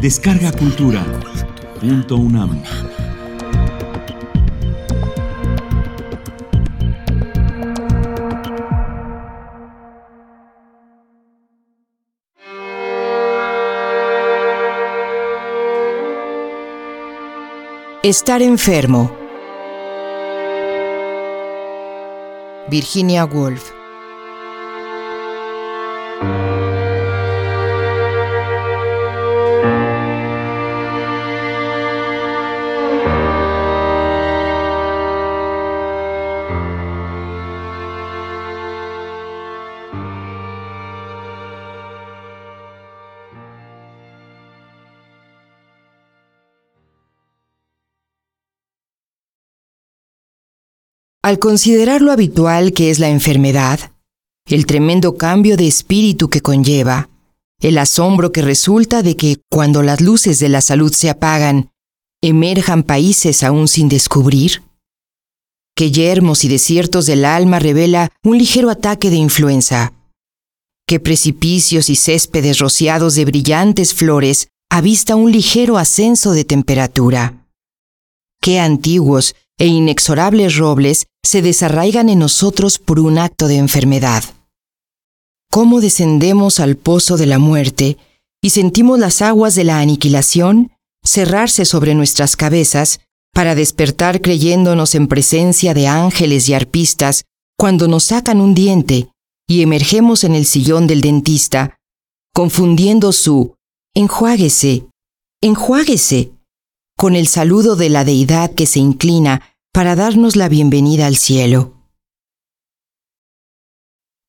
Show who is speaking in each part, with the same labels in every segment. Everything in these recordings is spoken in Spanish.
Speaker 1: Descarga Cultura. Punto UNAM.
Speaker 2: Estar enfermo. Virginia Woolf. Al considerar lo habitual que es la enfermedad, el tremendo cambio de espíritu que conlleva, el asombro que resulta de que cuando las luces de la salud se apagan, emerjan países aún sin descubrir, que yermos y desiertos del alma revela un ligero ataque de influenza, que precipicios y céspedes rociados de brillantes flores avista un ligero ascenso de temperatura, qué antiguos e inexorables robles se desarraigan en nosotros por un acto de enfermedad. ¿Cómo descendemos al pozo de la muerte y sentimos las aguas de la aniquilación cerrarse sobre nuestras cabezas para despertar creyéndonos en presencia de ángeles y arpistas cuando nos sacan un diente y emergemos en el sillón del dentista, confundiendo su enjuáguese, enjuáguese con el saludo de la deidad que se inclina para darnos la bienvenida al cielo.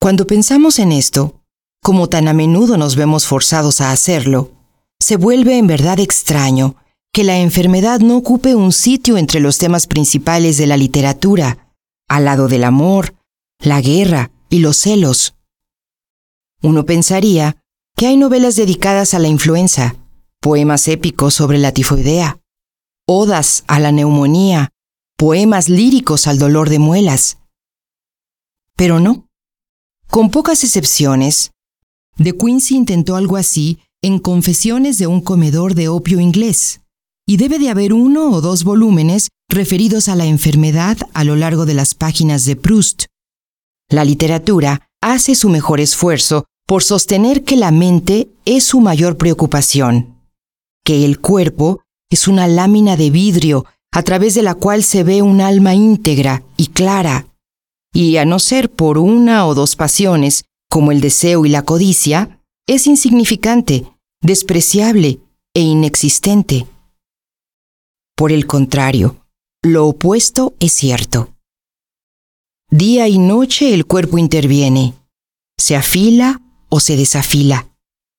Speaker 2: Cuando pensamos en esto, como tan a menudo nos vemos forzados a hacerlo, se vuelve en verdad extraño que la enfermedad no ocupe un sitio entre los temas principales de la literatura, al lado del amor, la guerra y los celos. Uno pensaría que hay novelas dedicadas a la influenza, poemas épicos sobre la tifoidea, odas a la neumonía poemas líricos al dolor de muelas. Pero no. Con pocas excepciones, De Quincy intentó algo así en Confesiones de un comedor de opio inglés, y debe de haber uno o dos volúmenes referidos a la enfermedad a lo largo de las páginas de Proust. La literatura hace su mejor esfuerzo por sostener que la mente es su mayor preocupación, que el cuerpo es una lámina de vidrio a través de la cual se ve un alma íntegra y clara, y a no ser por una o dos pasiones, como el deseo y la codicia, es insignificante, despreciable e inexistente. Por el contrario, lo opuesto es cierto. Día y noche el cuerpo interviene, se afila o se desafila,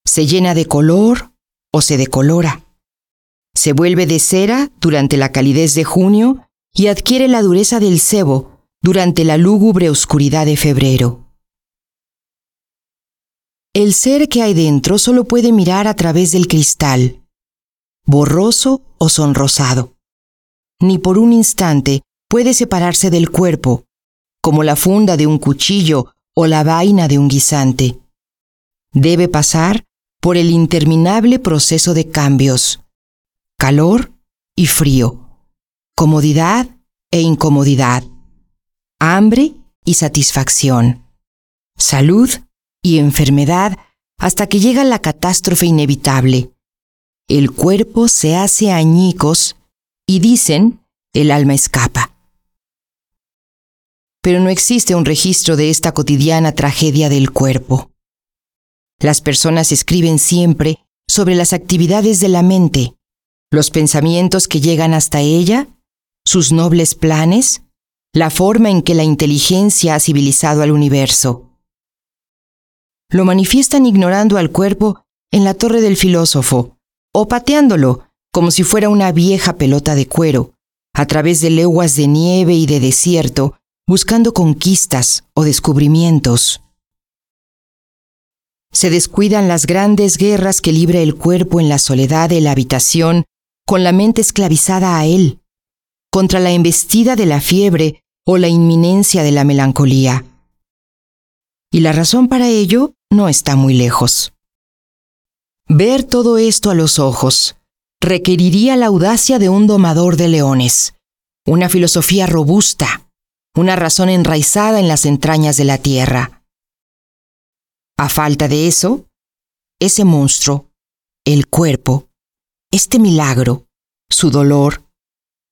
Speaker 2: se llena de color o se decolora se vuelve de cera durante la calidez de junio y adquiere la dureza del cebo durante la lúgubre oscuridad de febrero. El ser que hay dentro solo puede mirar a través del cristal, borroso o sonrosado. Ni por un instante puede separarse del cuerpo, como la funda de un cuchillo o la vaina de un guisante. Debe pasar por el interminable proceso de cambios, calor y frío, comodidad e incomodidad, hambre y satisfacción, salud y enfermedad hasta que llega la catástrofe inevitable. El cuerpo se hace añicos y dicen, el alma escapa. Pero no existe un registro de esta cotidiana tragedia del cuerpo. Las personas escriben siempre sobre las actividades de la mente, los pensamientos que llegan hasta ella, sus nobles planes, la forma en que la inteligencia ha civilizado al universo. Lo manifiestan ignorando al cuerpo en la torre del filósofo, o pateándolo como si fuera una vieja pelota de cuero, a través de leguas de nieve y de desierto, buscando conquistas o descubrimientos. Se descuidan las grandes guerras que libra el cuerpo en la soledad de la habitación con la mente esclavizada a él, contra la embestida de la fiebre o la inminencia de la melancolía. Y la razón para ello no está muy lejos. Ver todo esto a los ojos requeriría la audacia de un domador de leones, una filosofía robusta, una razón enraizada en las entrañas de la tierra. A falta de eso, ese monstruo, el cuerpo, este milagro, su dolor,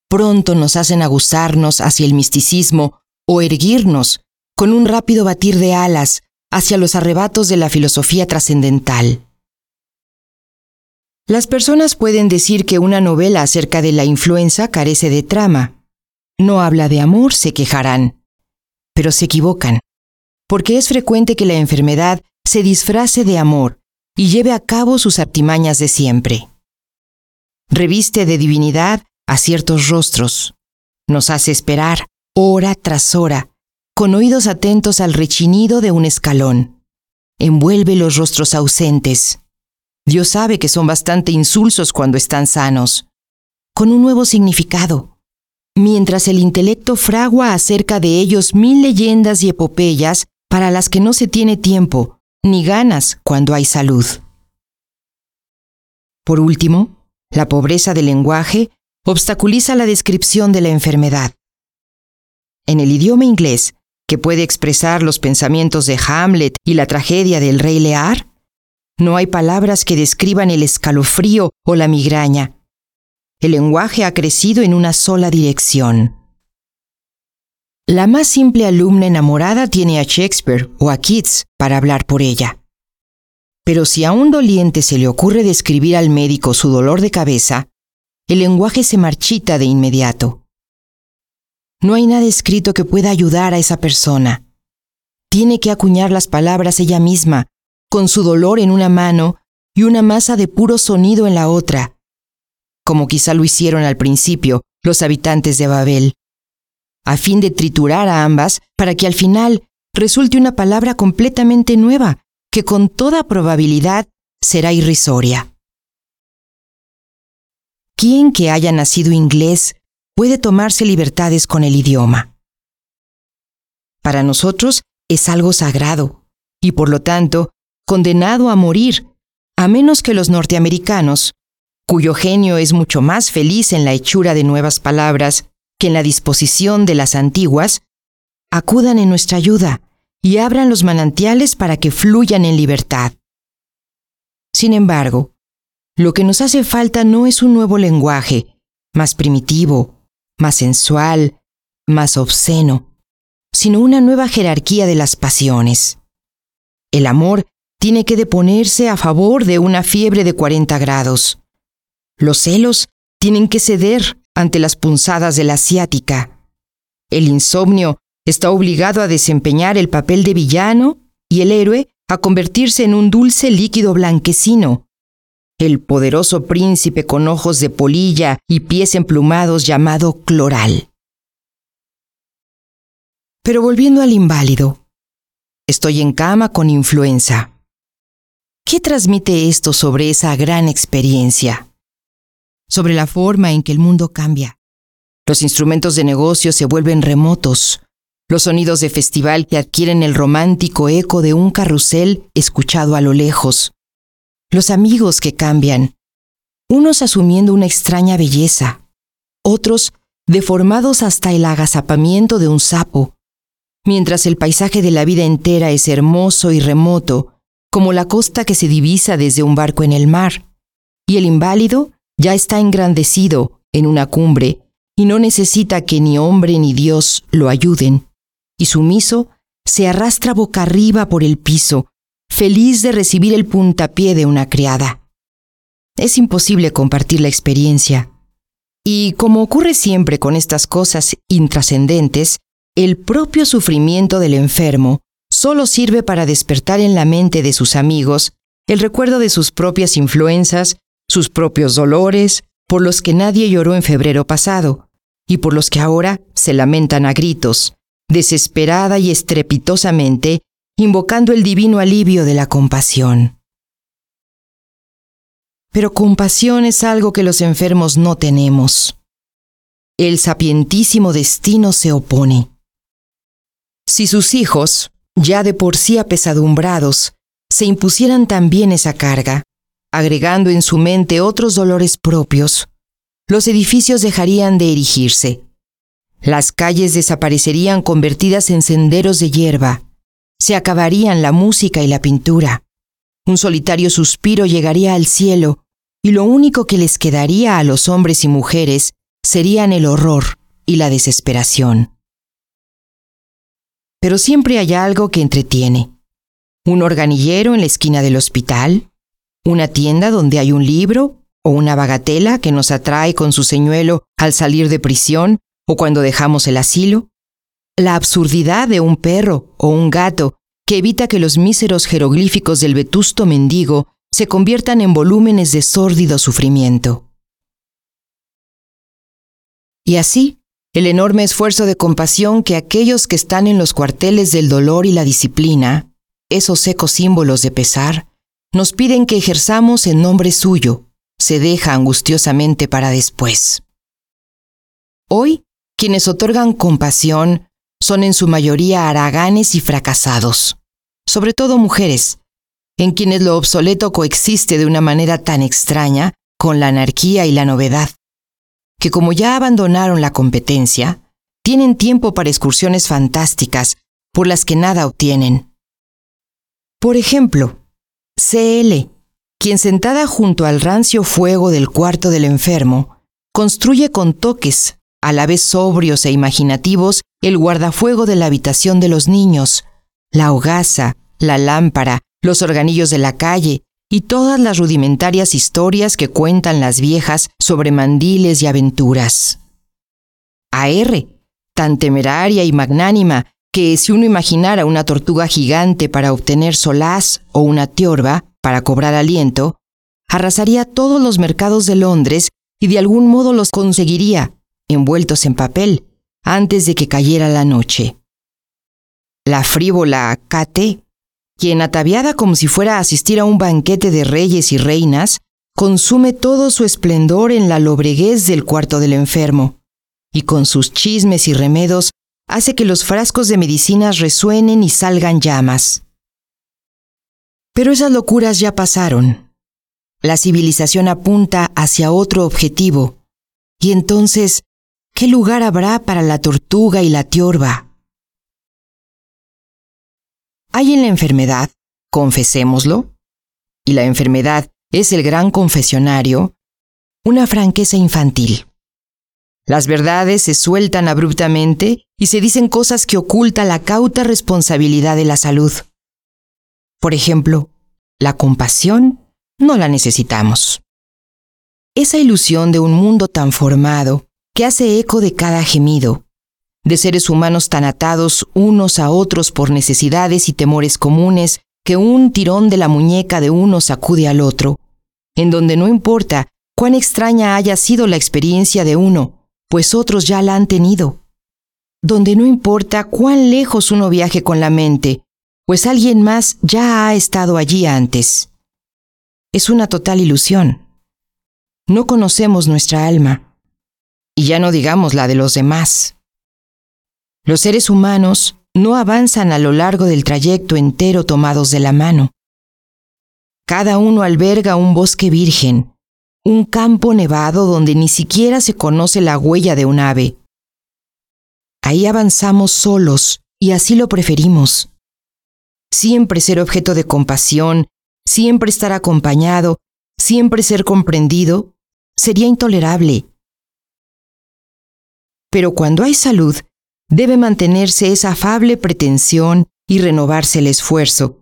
Speaker 2: pronto nos hacen aguzarnos hacia el misticismo o erguirnos con un rápido batir de alas hacia los arrebatos de la filosofía trascendental. Las personas pueden decir que una novela acerca de la influenza carece de trama. No habla de amor, se quejarán. Pero se equivocan, porque es frecuente que la enfermedad se disfrace de amor y lleve a cabo sus artimañas de siempre. Reviste de divinidad a ciertos rostros. Nos hace esperar, hora tras hora, con oídos atentos al rechinido de un escalón. Envuelve los rostros ausentes. Dios sabe que son bastante insulsos cuando están sanos, con un nuevo significado. Mientras el intelecto fragua acerca de ellos mil leyendas y epopeyas para las que no se tiene tiempo ni ganas cuando hay salud. Por último, la pobreza del lenguaje obstaculiza la descripción de la enfermedad. En el idioma inglés, que puede expresar los pensamientos de Hamlet y la tragedia del rey Lear, no hay palabras que describan el escalofrío o la migraña. El lenguaje ha crecido en una sola dirección. La más simple alumna enamorada tiene a Shakespeare o a Keats para hablar por ella. Pero si a un doliente se le ocurre describir al médico su dolor de cabeza, el lenguaje se marchita de inmediato. No hay nada escrito que pueda ayudar a esa persona. Tiene que acuñar las palabras ella misma, con su dolor en una mano y una masa de puro sonido en la otra, como quizá lo hicieron al principio los habitantes de Babel, a fin de triturar a ambas para que al final resulte una palabra completamente nueva, que con toda probabilidad será irrisoria. ¿Quién que haya nacido inglés puede tomarse libertades con el idioma? Para nosotros es algo sagrado y por lo tanto condenado a morir, a menos que los norteamericanos, cuyo genio es mucho más feliz en la hechura de nuevas palabras que en la disposición de las antiguas, acudan en nuestra ayuda y abran los manantiales para que fluyan en libertad. Sin embargo, lo que nos hace falta no es un nuevo lenguaje, más primitivo, más sensual, más obsceno, sino una nueva jerarquía de las pasiones. El amor tiene que deponerse a favor de una fiebre de 40 grados. Los celos tienen que ceder ante las punzadas de la asiática. El insomnio está obligado a desempeñar el papel de villano y el héroe a convertirse en un dulce líquido blanquecino, el poderoso príncipe con ojos de polilla y pies emplumados llamado Cloral. Pero volviendo al inválido, estoy en cama con influenza. ¿Qué transmite esto sobre esa gran experiencia? Sobre la forma en que el mundo cambia. Los instrumentos de negocio se vuelven remotos, los sonidos de festival que adquieren el romántico eco de un carrusel escuchado a lo lejos, los amigos que cambian, unos asumiendo una extraña belleza, otros deformados hasta el agazapamiento de un sapo, mientras el paisaje de la vida entera es hermoso y remoto, como la costa que se divisa desde un barco en el mar, y el inválido ya está engrandecido en una cumbre y no necesita que ni hombre ni Dios lo ayuden, y sumiso se arrastra boca arriba por el piso, feliz de recibir el puntapié de una criada. Es imposible compartir la experiencia. Y como ocurre siempre con estas cosas intrascendentes, el propio sufrimiento del enfermo solo sirve para despertar en la mente de sus amigos el recuerdo de sus propias influencias, sus propios dolores, por los que nadie lloró en febrero pasado, y por los que ahora se lamentan a gritos, desesperada y estrepitosamente, invocando el divino alivio de la compasión. Pero compasión es algo que los enfermos no tenemos. El sapientísimo destino se opone. Si sus hijos, ya de por sí apesadumbrados, se impusieran también esa carga, agregando en su mente otros dolores propios, los edificios dejarían de erigirse. Las calles desaparecerían convertidas en senderos de hierba. Se acabarían la música y la pintura. Un solitario suspiro llegaría al cielo y lo único que les quedaría a los hombres y mujeres serían el horror y la desesperación. Pero siempre hay algo que entretiene. Un organillero en la esquina del hospital, una tienda donde hay un libro o una bagatela que nos atrae con su señuelo al salir de prisión o cuando dejamos el asilo, la absurdidad de un perro o un gato que evita que los míseros jeroglíficos del vetusto mendigo se conviertan en volúmenes de sórdido sufrimiento. Y así, el enorme esfuerzo de compasión que aquellos que están en los cuarteles del dolor y la disciplina, esos secos símbolos de pesar, nos piden que ejerzamos en nombre suyo, se deja angustiosamente para después. Hoy, quienes otorgan compasión son en su mayoría haraganes y fracasados, sobre todo mujeres, en quienes lo obsoleto coexiste de una manera tan extraña con la anarquía y la novedad que como ya abandonaron la competencia, tienen tiempo para excursiones fantásticas por las que nada obtienen. Por ejemplo, CL, quien sentada junto al rancio fuego del cuarto del enfermo, construye con toques, a la vez sobrios e imaginativos, el guardafuego de la habitación de los niños, la hogaza, la lámpara, los organillos de la calle, y todas las rudimentarias historias que cuentan las viejas sobre mandiles y aventuras. A R, tan temeraria y magnánima que si uno imaginara una tortuga gigante para obtener solaz o una tiorba para cobrar aliento, arrasaría todos los mercados de Londres y de algún modo los conseguiría, envueltos en papel, antes de que cayera la noche. La frívola Kate quien, ataviada como si fuera a asistir a un banquete de reyes y reinas, consume todo su esplendor en la lobreguez del cuarto del enfermo, y con sus chismes y remedos hace que los frascos de medicinas resuenen y salgan llamas. Pero esas locuras ya pasaron. La civilización apunta hacia otro objetivo, y entonces, ¿qué lugar habrá para la tortuga y la tiorba? Hay en la enfermedad, confesémoslo, y la enfermedad es el gran confesionario, una franqueza infantil. Las verdades se sueltan abruptamente y se dicen cosas que oculta la cauta responsabilidad de la salud. Por ejemplo, la compasión no la necesitamos. Esa ilusión de un mundo tan formado que hace eco de cada gemido, de seres humanos tan atados unos a otros por necesidades y temores comunes que un tirón de la muñeca de uno sacude al otro, en donde no importa cuán extraña haya sido la experiencia de uno, pues otros ya la han tenido, donde no importa cuán lejos uno viaje con la mente, pues alguien más ya ha estado allí antes. Es una total ilusión. No conocemos nuestra alma, y ya no digamos la de los demás. Los seres humanos no avanzan a lo largo del trayecto entero tomados de la mano. Cada uno alberga un bosque virgen, un campo nevado donde ni siquiera se conoce la huella de un ave. Ahí avanzamos solos y así lo preferimos. Siempre ser objeto de compasión, siempre estar acompañado, siempre ser comprendido, sería intolerable. Pero cuando hay salud, debe mantenerse esa afable pretensión y renovarse el esfuerzo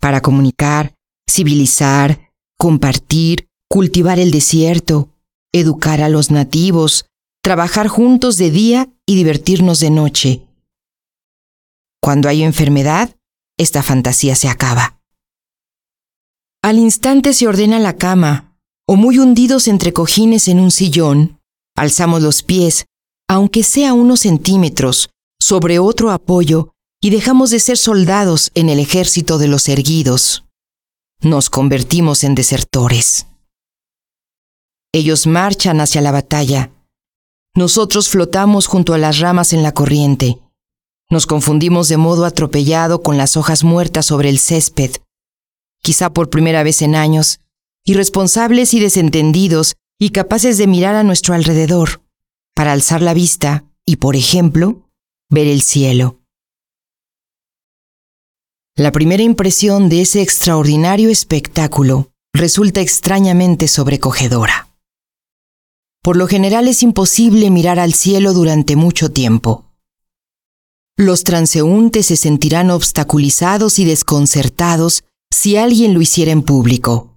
Speaker 2: para comunicar, civilizar, compartir, cultivar el desierto, educar a los nativos, trabajar juntos de día y divertirnos de noche. Cuando hay enfermedad, esta fantasía se acaba. Al instante se ordena la cama, o muy hundidos entre cojines en un sillón, alzamos los pies aunque sea unos centímetros, sobre otro apoyo y dejamos de ser soldados en el ejército de los erguidos. Nos convertimos en desertores. Ellos marchan hacia la batalla. Nosotros flotamos junto a las ramas en la corriente. Nos confundimos de modo atropellado con las hojas muertas sobre el césped. Quizá por primera vez en años, irresponsables y desentendidos y capaces de mirar a nuestro alrededor, para alzar la vista y, por ejemplo, ver el cielo. La primera impresión de ese extraordinario espectáculo resulta extrañamente sobrecogedora. Por lo general es imposible mirar al cielo durante mucho tiempo. Los transeúntes se sentirán obstaculizados y desconcertados si alguien lo hiciera en público.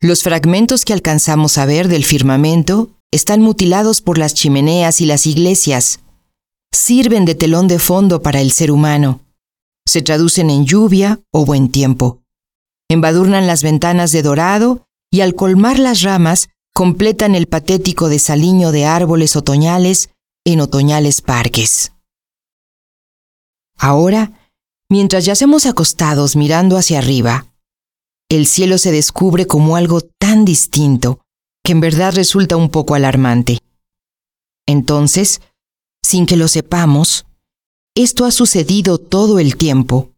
Speaker 2: Los fragmentos que alcanzamos a ver del firmamento están mutilados por las chimeneas y las iglesias. Sirven de telón de fondo para el ser humano. Se traducen en lluvia o buen tiempo. Embadurnan las ventanas de dorado y al colmar las ramas completan el patético desaliño de árboles otoñales en otoñales parques. Ahora, mientras yacemos acostados mirando hacia arriba, el cielo se descubre como algo tan distinto que en verdad resulta un poco alarmante. Entonces, sin que lo sepamos, esto ha sucedido todo el tiempo.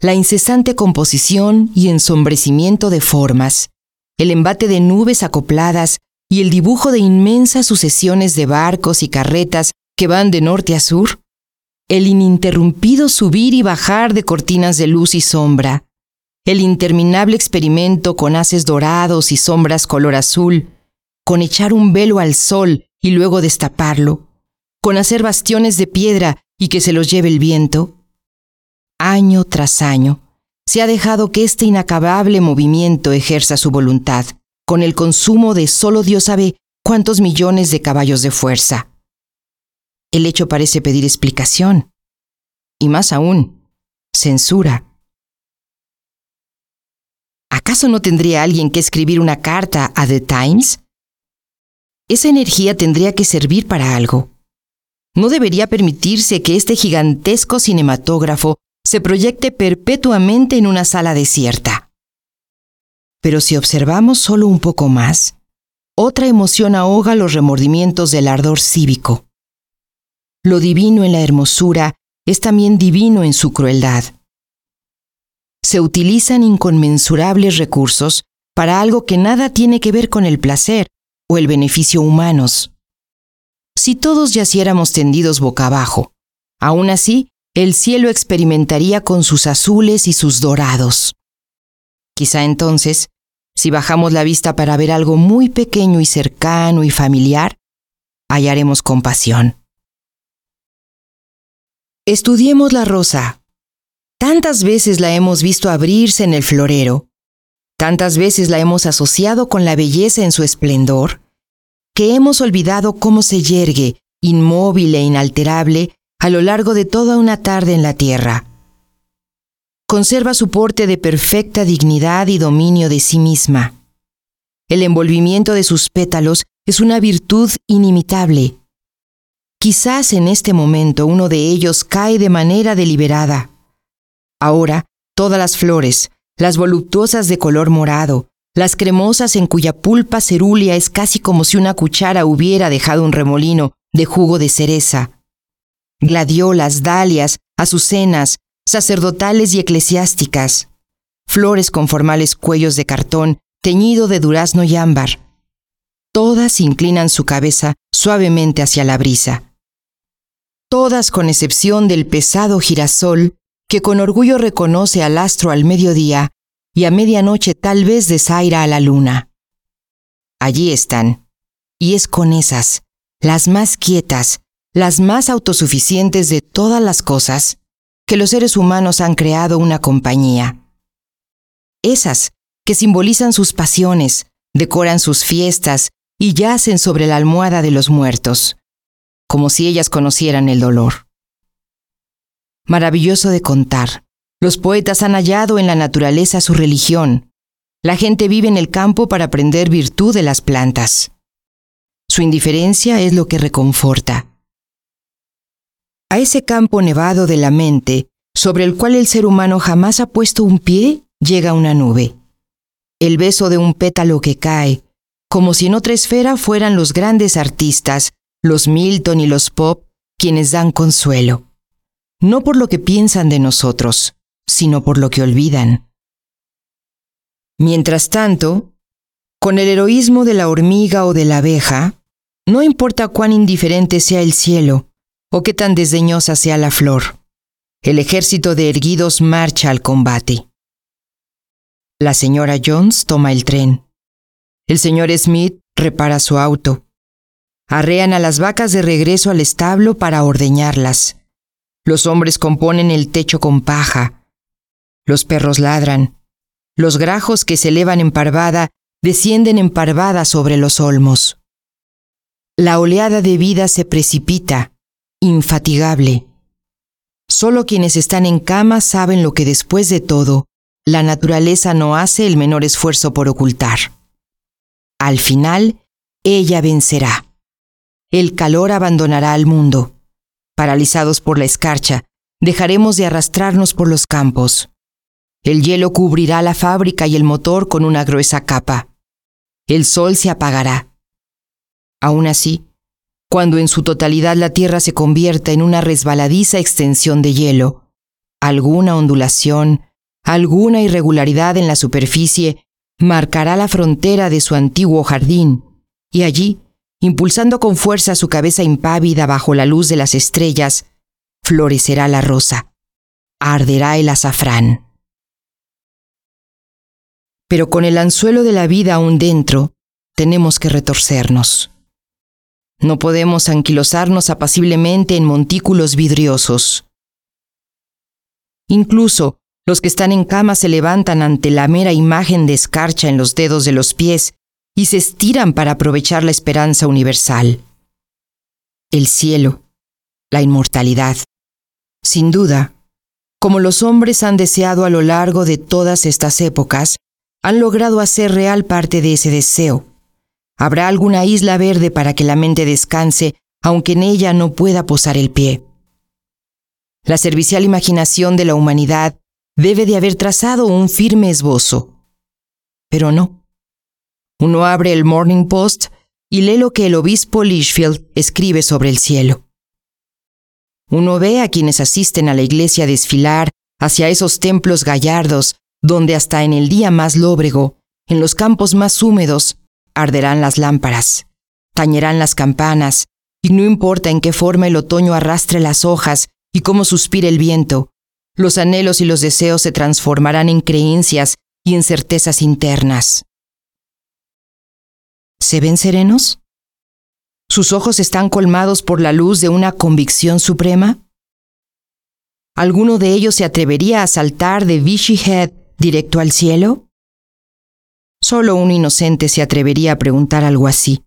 Speaker 2: La incesante composición y ensombrecimiento de formas, el embate de nubes acopladas y el dibujo de inmensas sucesiones de barcos y carretas que van de norte a sur, el ininterrumpido subir y bajar de cortinas de luz y sombra, el interminable experimento con haces dorados y sombras color azul, con echar un velo al sol y luego destaparlo, con hacer bastiones de piedra y que se los lleve el viento, año tras año, se ha dejado que este inacabable movimiento ejerza su voluntad, con el consumo de solo Dios sabe cuántos millones de caballos de fuerza. El hecho parece pedir explicación, y más aún, censura. ¿Acaso no tendría alguien que escribir una carta a The Times? Esa energía tendría que servir para algo. No debería permitirse que este gigantesco cinematógrafo se proyecte perpetuamente en una sala desierta. Pero si observamos solo un poco más, otra emoción ahoga los remordimientos del ardor cívico. Lo divino en la hermosura es también divino en su crueldad se utilizan inconmensurables recursos para algo que nada tiene que ver con el placer o el beneficio humanos. Si todos yaciéramos tendidos boca abajo, aún así, el cielo experimentaría con sus azules y sus dorados. Quizá entonces, si bajamos la vista para ver algo muy pequeño y cercano y familiar, hallaremos compasión. Estudiemos la rosa Tantas veces la hemos visto abrirse en el florero, tantas veces la hemos asociado con la belleza en su esplendor, que hemos olvidado cómo se yergue, inmóvil e inalterable, a lo largo de toda una tarde en la tierra. Conserva su porte de perfecta dignidad y dominio de sí misma. El envolvimiento de sus pétalos es una virtud inimitable. Quizás en este momento uno de ellos cae de manera deliberada Ahora, todas las flores, las voluptuosas de color morado, las cremosas en cuya pulpa cerúlea es casi como si una cuchara hubiera dejado un remolino de jugo de cereza. Gladiolas, dalias, azucenas, sacerdotales y eclesiásticas, flores con formales cuellos de cartón teñido de durazno y ámbar. Todas inclinan su cabeza suavemente hacia la brisa. Todas con excepción del pesado girasol que con orgullo reconoce al astro al mediodía y a medianoche tal vez desaira a la luna. Allí están, y es con esas, las más quietas, las más autosuficientes de todas las cosas, que los seres humanos han creado una compañía. Esas que simbolizan sus pasiones, decoran sus fiestas y yacen sobre la almohada de los muertos, como si ellas conocieran el dolor maravilloso de contar. Los poetas han hallado en la naturaleza su religión. La gente vive en el campo para aprender virtud de las plantas. Su indiferencia es lo que reconforta. A ese campo nevado de la mente, sobre el cual el ser humano jamás ha puesto un pie, llega una nube. El beso de un pétalo que cae, como si en otra esfera fueran los grandes artistas, los Milton y los Pop, quienes dan consuelo no por lo que piensan de nosotros, sino por lo que olvidan. Mientras tanto, con el heroísmo de la hormiga o de la abeja, no importa cuán indiferente sea el cielo o qué tan desdeñosa sea la flor, el ejército de erguidos marcha al combate. La señora Jones toma el tren. El señor Smith repara su auto. Arrean a las vacas de regreso al establo para ordeñarlas. Los hombres componen el techo con paja. Los perros ladran. Los grajos que se elevan en parvada descienden en parvada sobre los olmos. La oleada de vida se precipita, infatigable. Solo quienes están en cama saben lo que después de todo, la naturaleza no hace el menor esfuerzo por ocultar. Al final, ella vencerá. El calor abandonará al mundo. Paralizados por la escarcha, dejaremos de arrastrarnos por los campos. El hielo cubrirá la fábrica y el motor con una gruesa capa. El sol se apagará. Aún así, cuando en su totalidad la Tierra se convierta en una resbaladiza extensión de hielo, alguna ondulación, alguna irregularidad en la superficie marcará la frontera de su antiguo jardín, y allí, impulsando con fuerza su cabeza impávida bajo la luz de las estrellas, florecerá la rosa, arderá el azafrán. Pero con el anzuelo de la vida aún dentro, tenemos que retorcernos. No podemos anquilosarnos apaciblemente en montículos vidriosos. Incluso los que están en cama se levantan ante la mera imagen de escarcha en los dedos de los pies y se estiran para aprovechar la esperanza universal. El cielo, la inmortalidad. Sin duda, como los hombres han deseado a lo largo de todas estas épocas, han logrado hacer real parte de ese deseo. Habrá alguna isla verde para que la mente descanse, aunque en ella no pueda posar el pie. La servicial imaginación de la humanidad debe de haber trazado un firme esbozo. Pero no. Uno abre el Morning Post y lee lo que el obispo Lichfield escribe sobre el cielo. Uno ve a quienes asisten a la iglesia desfilar hacia esos templos gallardos donde hasta en el día más lóbrego, en los campos más húmedos, arderán las lámparas, tañerán las campanas, y no importa en qué forma el otoño arrastre las hojas y cómo suspire el viento, los anhelos y los deseos se transformarán en creencias y en certezas internas. ¿Se ven serenos? ¿Sus ojos están colmados por la luz de una convicción suprema? ¿Alguno de ellos se atrevería a saltar de Vichy Head directo al cielo? Solo un inocente se atrevería a preguntar algo así.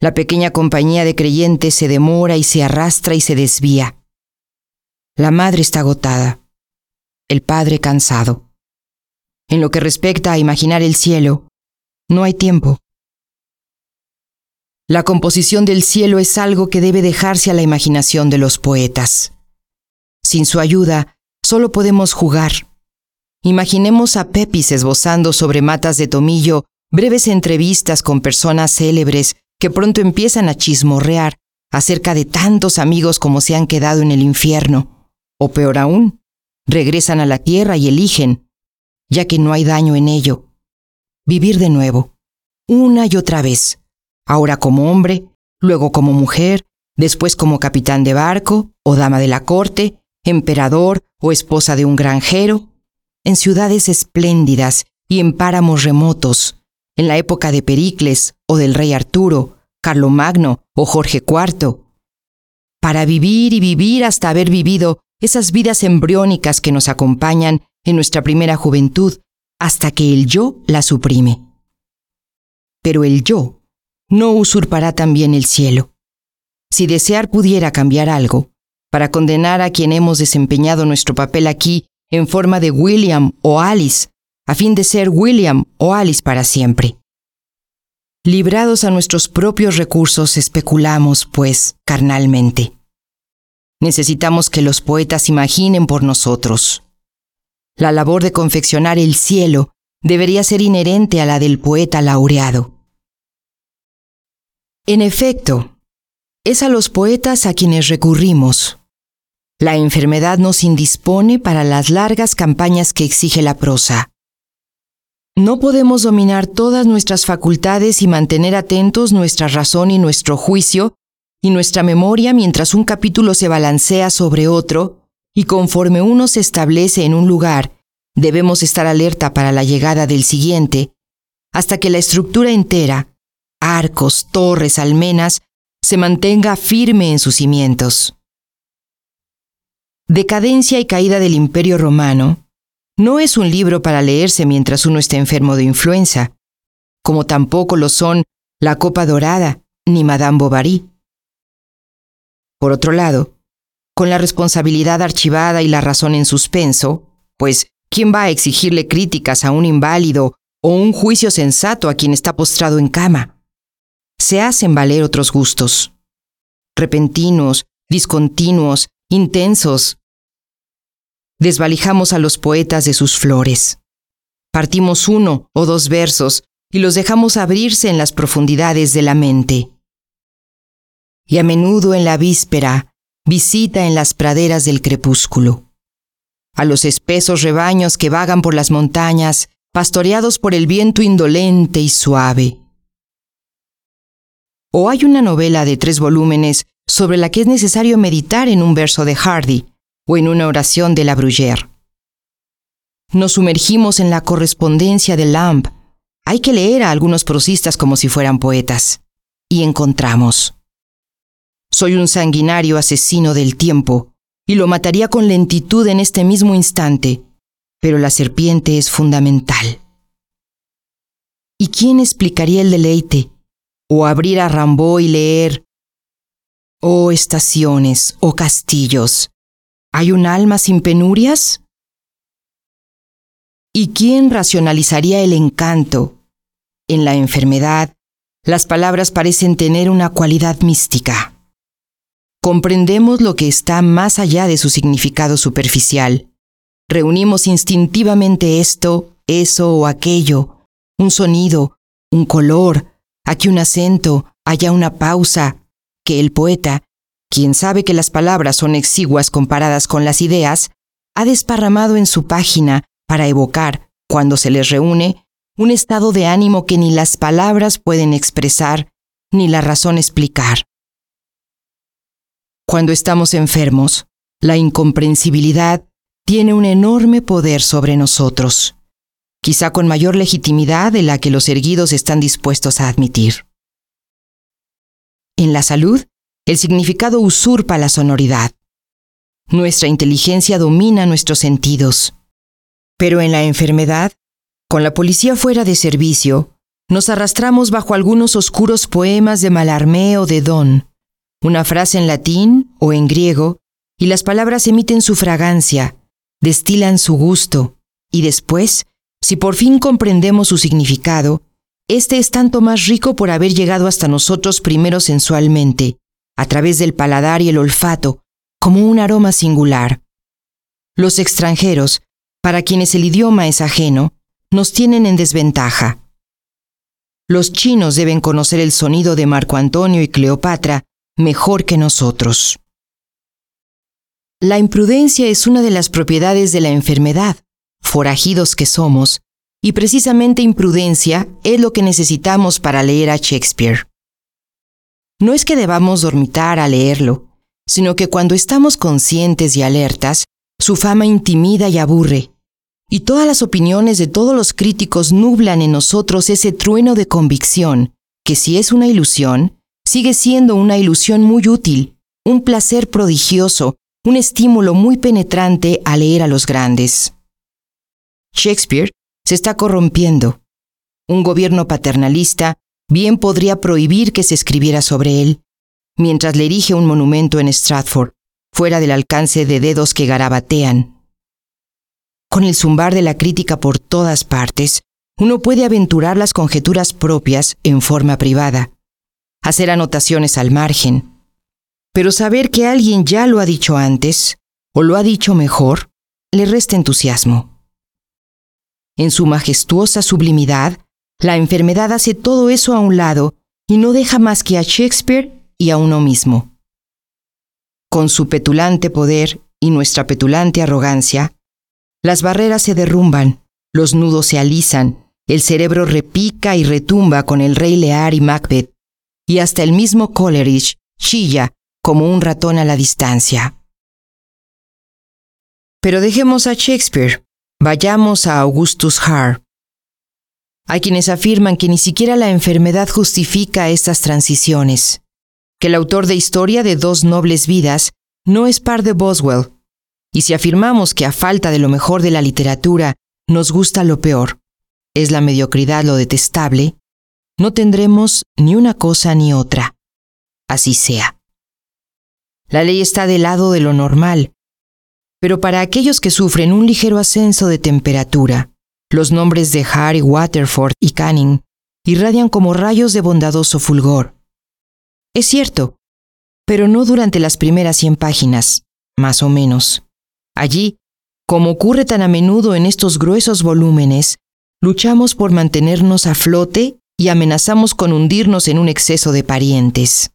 Speaker 2: La pequeña compañía de creyentes se demora y se arrastra y se desvía. La madre está agotada, el padre cansado. En lo que respecta a imaginar el cielo, no hay tiempo. La composición del cielo es algo que debe dejarse a la imaginación de los poetas. Sin su ayuda, solo podemos jugar, Imaginemos a Pepis esbozando sobre matas de tomillo breves entrevistas con personas célebres que pronto empiezan a chismorrear acerca de tantos amigos como se han quedado en el infierno, o peor aún, regresan a la tierra y eligen, ya que no hay daño en ello, vivir de nuevo, una y otra vez, ahora como hombre, luego como mujer, después como capitán de barco, o dama de la corte, emperador o esposa de un granjero, en ciudades espléndidas y en páramos remotos, en la época de Pericles o del rey Arturo, Carlomagno o Jorge IV, para vivir y vivir hasta haber vivido esas vidas embriónicas que nos acompañan en nuestra primera juventud hasta que el yo la suprime. Pero el yo no usurpará también el cielo. Si desear pudiera cambiar algo, para condenar a quien hemos desempeñado nuestro papel aquí en forma de William o Alice, a fin de ser William o Alice para siempre. Librados a nuestros propios recursos, especulamos, pues, carnalmente. Necesitamos que los poetas imaginen por nosotros. La labor de confeccionar el cielo debería ser inherente a la del poeta laureado. En efecto, es a los poetas a quienes recurrimos la enfermedad nos indispone para las largas campañas que exige la prosa. No podemos dominar todas nuestras facultades y mantener atentos nuestra razón y nuestro juicio y nuestra memoria mientras un capítulo se balancea sobre otro, y conforme uno se establece en un lugar, debemos estar alerta para la llegada del siguiente, hasta que la estructura entera, arcos, torres, almenas, se mantenga firme en sus cimientos. Decadencia y caída del Imperio Romano no es un libro para leerse mientras uno está enfermo de influenza, como tampoco lo son La Copa Dorada ni Madame Bovary. Por otro lado, con la responsabilidad archivada y la razón en suspenso, pues ¿quién va a exigirle críticas a un inválido o un juicio sensato a quien está postrado en cama? Se hacen valer otros gustos, repentinos, discontinuos, intensos. Desvalijamos a los poetas de sus flores. Partimos uno o dos versos y los dejamos abrirse en las profundidades de la mente y a menudo en la víspera visita en las praderas del crepúsculo. A los espesos rebaños que vagan por las montañas, pastoreados por el viento indolente y suave. O hay una novela de tres volúmenes sobre la que es necesario meditar en un verso de Hardy o en una oración de la Bruyère. Nos sumergimos en la correspondencia de Lamb. Hay que leer a algunos prosistas como si fueran poetas. Y encontramos. Soy un sanguinario asesino del tiempo, y lo mataría con lentitud en este mismo instante, pero la serpiente es fundamental. ¿Y quién explicaría el deleite? O abrir a Rambo y leer, Oh estaciones, oh castillos, ¿hay un alma sin penurias? ¿Y quién racionalizaría el encanto? En la enfermedad, las palabras parecen tener una cualidad mística comprendemos lo que está más allá de su significado superficial. Reunimos instintivamente esto, eso o aquello, un sonido, un color, aquí un acento, allá una pausa, que el poeta, quien sabe que las palabras son exiguas comparadas con las ideas, ha desparramado en su página para evocar, cuando se les reúne, un estado de ánimo que ni las palabras pueden expresar, ni la razón explicar. Cuando estamos enfermos, la incomprensibilidad tiene un enorme poder sobre nosotros, quizá con mayor legitimidad de la que los erguidos están dispuestos a admitir. En la salud, el significado usurpa la sonoridad. Nuestra inteligencia domina nuestros sentidos. Pero en la enfermedad, con la policía fuera de servicio, nos arrastramos bajo algunos oscuros poemas de Malarmé o de Don, una frase en latín o en griego, y las palabras emiten su fragancia, destilan su gusto, y después, si por fin comprendemos su significado, este es tanto más rico por haber llegado hasta nosotros primero sensualmente, a través del paladar y el olfato, como un aroma singular. Los extranjeros, para quienes el idioma es ajeno, nos tienen en desventaja. Los chinos deben conocer el sonido de Marco Antonio y Cleopatra mejor que nosotros. La imprudencia es una de las propiedades de la enfermedad, forajidos que somos, y precisamente imprudencia es lo que necesitamos para leer a Shakespeare. No es que debamos dormitar a leerlo, sino que cuando estamos conscientes y alertas, su fama intimida y aburre, y todas las opiniones de todos los críticos nublan en nosotros ese trueno de convicción, que si es una ilusión, sigue siendo una ilusión muy útil, un placer prodigioso, un estímulo muy penetrante a leer a los grandes. Shakespeare se está corrompiendo. Un gobierno paternalista bien podría prohibir que se escribiera sobre él, mientras le erige un monumento en Stratford, fuera del alcance de dedos que garabatean. Con el zumbar de la crítica por todas partes, uno puede aventurar las conjeturas propias en forma privada hacer anotaciones al margen. Pero saber que alguien ya lo ha dicho antes, o lo ha dicho mejor, le resta entusiasmo. En su majestuosa sublimidad, la enfermedad hace todo eso a un lado y no deja más que a Shakespeare y a uno mismo. Con su petulante poder y nuestra petulante arrogancia, las barreras se derrumban, los nudos se alisan, El cerebro repica y retumba con el rey Lear y Macbeth, y hasta el mismo Coleridge chilla como un ratón a la distancia. Pero dejemos a Shakespeare, vayamos a Augustus Hart. Hay quienes afirman que ni siquiera la enfermedad justifica estas transiciones, que el autor de Historia de dos nobles vidas no es par de Boswell, y si afirmamos que a falta de lo mejor de la literatura nos gusta lo peor, es la mediocridad lo detestable, no tendremos ni una cosa ni otra. Así sea. La ley está del lado de lo normal, pero para aquellos que sufren un ligero ascenso de temperatura, los nombres de Harry, Waterford y Canning irradian como rayos de bondadoso fulgor. Es cierto, pero no durante las primeras cien páginas, más o menos. Allí, como ocurre tan a menudo en estos gruesos volúmenes, luchamos por mantenernos a flote y amenazamos con hundirnos en un exceso de parientes.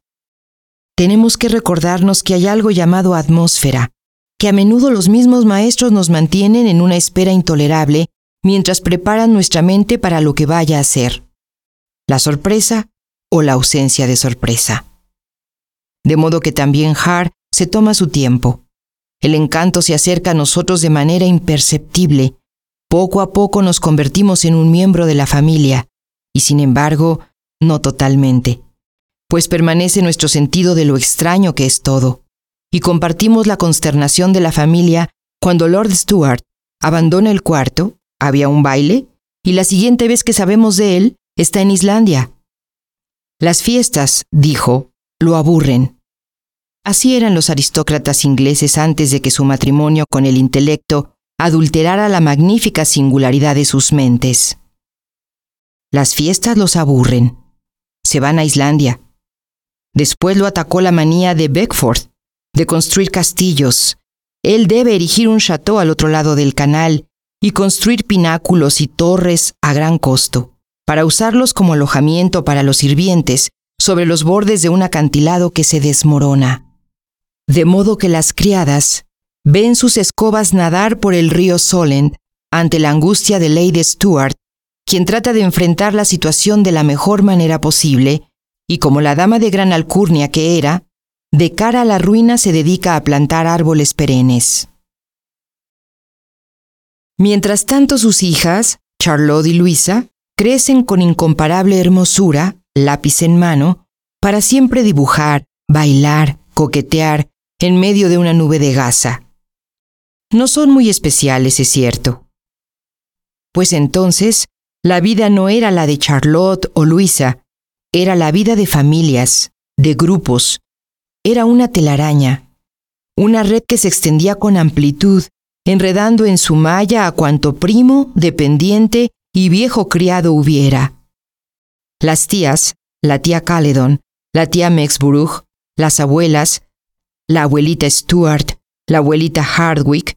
Speaker 2: Tenemos que recordarnos que hay algo llamado atmósfera, que a menudo los mismos maestros nos mantienen en una espera intolerable mientras preparan nuestra mente para lo que vaya a ser, la sorpresa o la ausencia de sorpresa. De modo que también Hart se toma su tiempo. El encanto se acerca a nosotros de manera imperceptible. Poco a poco nos convertimos en un miembro de la familia, y sin embargo, no totalmente, pues permanece nuestro sentido de lo extraño que es todo, y compartimos la consternación de la familia cuando Lord Stuart abandona el cuarto había un baile y la siguiente vez que sabemos de él está en Islandia. Las fiestas, dijo, lo aburren. Así eran los aristócratas ingleses antes de que su matrimonio con el intelecto adulterara la magnífica singularidad de sus mentes. Las fiestas los aburren. Se van a Islandia. Después lo atacó la manía de Beckford, de construir castillos. Él debe erigir un chateau al otro lado del canal y construir pináculos y torres a gran costo, para usarlos como alojamiento para los sirvientes sobre los bordes de un acantilado que se desmorona. De modo que las criadas ven sus escobas nadar por el río Solent ante la angustia de Lady Stuart, quien trata de enfrentar la situación de la mejor manera posible, y como la dama de gran alcurnia que era, de cara a la ruina se dedica a plantar árboles perennes. Mientras tanto sus hijas, Charlotte y Luisa, crecen con incomparable hermosura, lápiz en mano, para siempre dibujar, bailar, coquetear en medio de una nube de gasa. No son muy especiales, es cierto. Pues entonces, la vida no era la de Charlotte o Luisa, era la vida de familias, de grupos, era una telaraña, una red que se extendía con amplitud enredando en su malla a cuanto primo, dependiente y viejo criado hubiera. Las tías, la tía Caledon, la tía Mexborough, las abuelas, la abuelita Stuart, la abuelita Hardwick,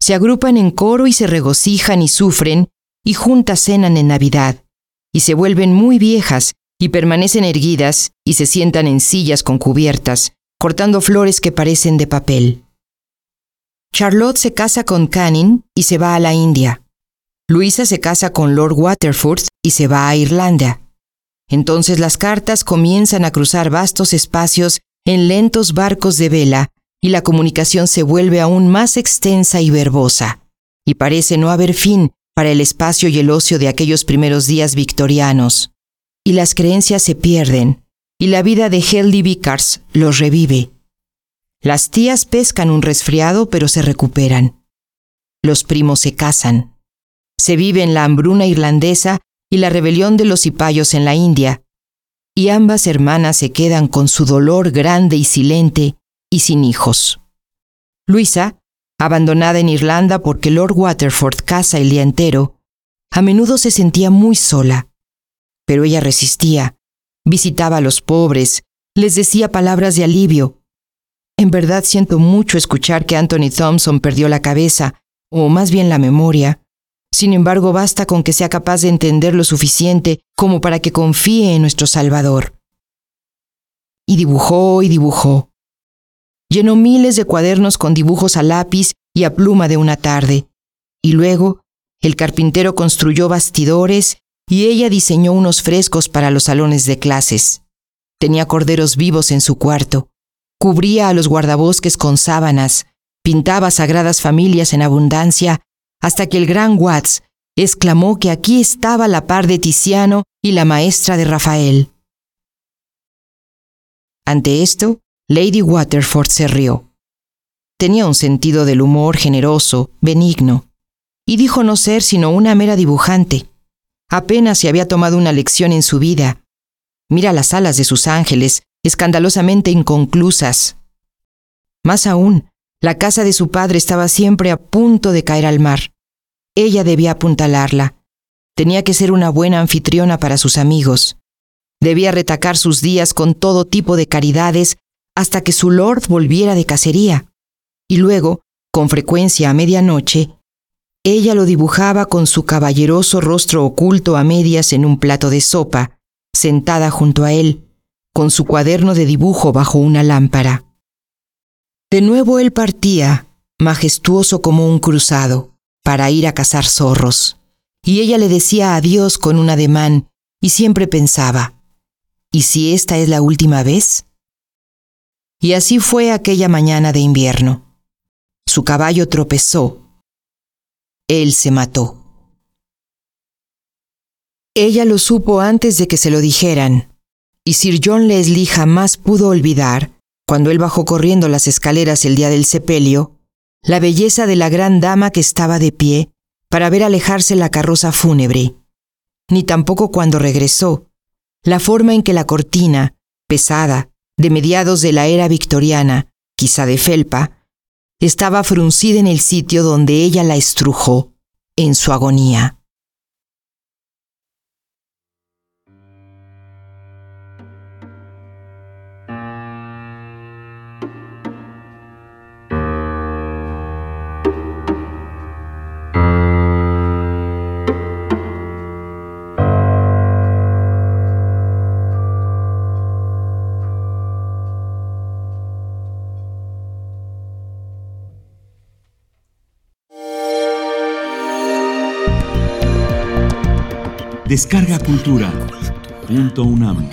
Speaker 2: se agrupan en coro y se regocijan y sufren, y juntas cenan en Navidad, y se vuelven muy viejas, y permanecen erguidas, y se sientan en sillas con cubiertas, cortando flores que parecen de papel. Charlotte se casa con Canning y se va a la India. Luisa se casa con Lord Waterford y se va a Irlanda. Entonces las cartas comienzan a cruzar vastos espacios en lentos barcos de vela y la comunicación se vuelve aún más extensa y verbosa. Y parece no haber fin para el espacio y el ocio de aquellos primeros días victorianos. Y las creencias se pierden, y la vida de Heldy Vicars los revive. Las tías pescan un resfriado pero se recuperan. Los primos se casan. Se vive en la hambruna irlandesa y la rebelión de los cipayos en la India. Y ambas hermanas se quedan con su dolor grande y silente y sin hijos. Luisa, abandonada en Irlanda porque Lord Waterford casa el día entero, a menudo se sentía muy sola. Pero ella resistía, visitaba a los pobres, les decía palabras de alivio, en verdad siento mucho escuchar que Anthony Thompson perdió la cabeza, o más bien la memoria. Sin embargo, basta con que sea capaz de entender lo suficiente como para que confíe en nuestro Salvador. Y dibujó y dibujó. Llenó miles de cuadernos con dibujos a lápiz y a pluma de una tarde. Y luego, el carpintero construyó bastidores y ella diseñó unos frescos para los salones de clases. Tenía corderos vivos en su cuarto, cubría a los guardabosques con sábanas, pintaba sagradas familias en abundancia, hasta que el gran Watts exclamó que aquí estaba la par de Tiziano y la maestra de Rafael. Ante esto, Lady Waterford se rió. Tenía un sentido del humor generoso, benigno, y dijo no ser sino una mera dibujante. Apenas se había tomado una lección en su vida. Mira las alas de sus ángeles, escandalosamente inconclusas. Más aún, la casa de su padre estaba siempre a punto de caer al mar. Ella debía apuntalarla. Tenía que ser una buena anfitriona para sus amigos. Debía retacar sus días con todo tipo de caridades hasta que su lord volviera de cacería. Y luego, con frecuencia a medianoche, ella lo dibujaba con su caballeroso rostro oculto a medias en un plato de sopa, sentada junto a él, con su cuaderno de dibujo bajo una lámpara. De nuevo él partía, majestuoso como un cruzado, para ir a cazar zorros, y ella le decía adiós con un ademán, y siempre pensaba, ¿y si esta es la última vez? Y así fue aquella mañana de invierno. Su caballo tropezó. Él se mató. Ella lo supo antes de que se lo dijeran, y Sir John Leslie jamás pudo olvidar, cuando él bajó corriendo las escaleras el día del sepelio, la belleza de la gran dama que estaba de pie para ver alejarse la carroza fúnebre, ni tampoco cuando regresó, la forma en que la cortina, pesada, de mediados de la era victoriana, quizá de felpa, estaba fruncida en el sitio donde ella la estrujó en su agonía.
Speaker 1: Descarga Cultura. Punto UNAM.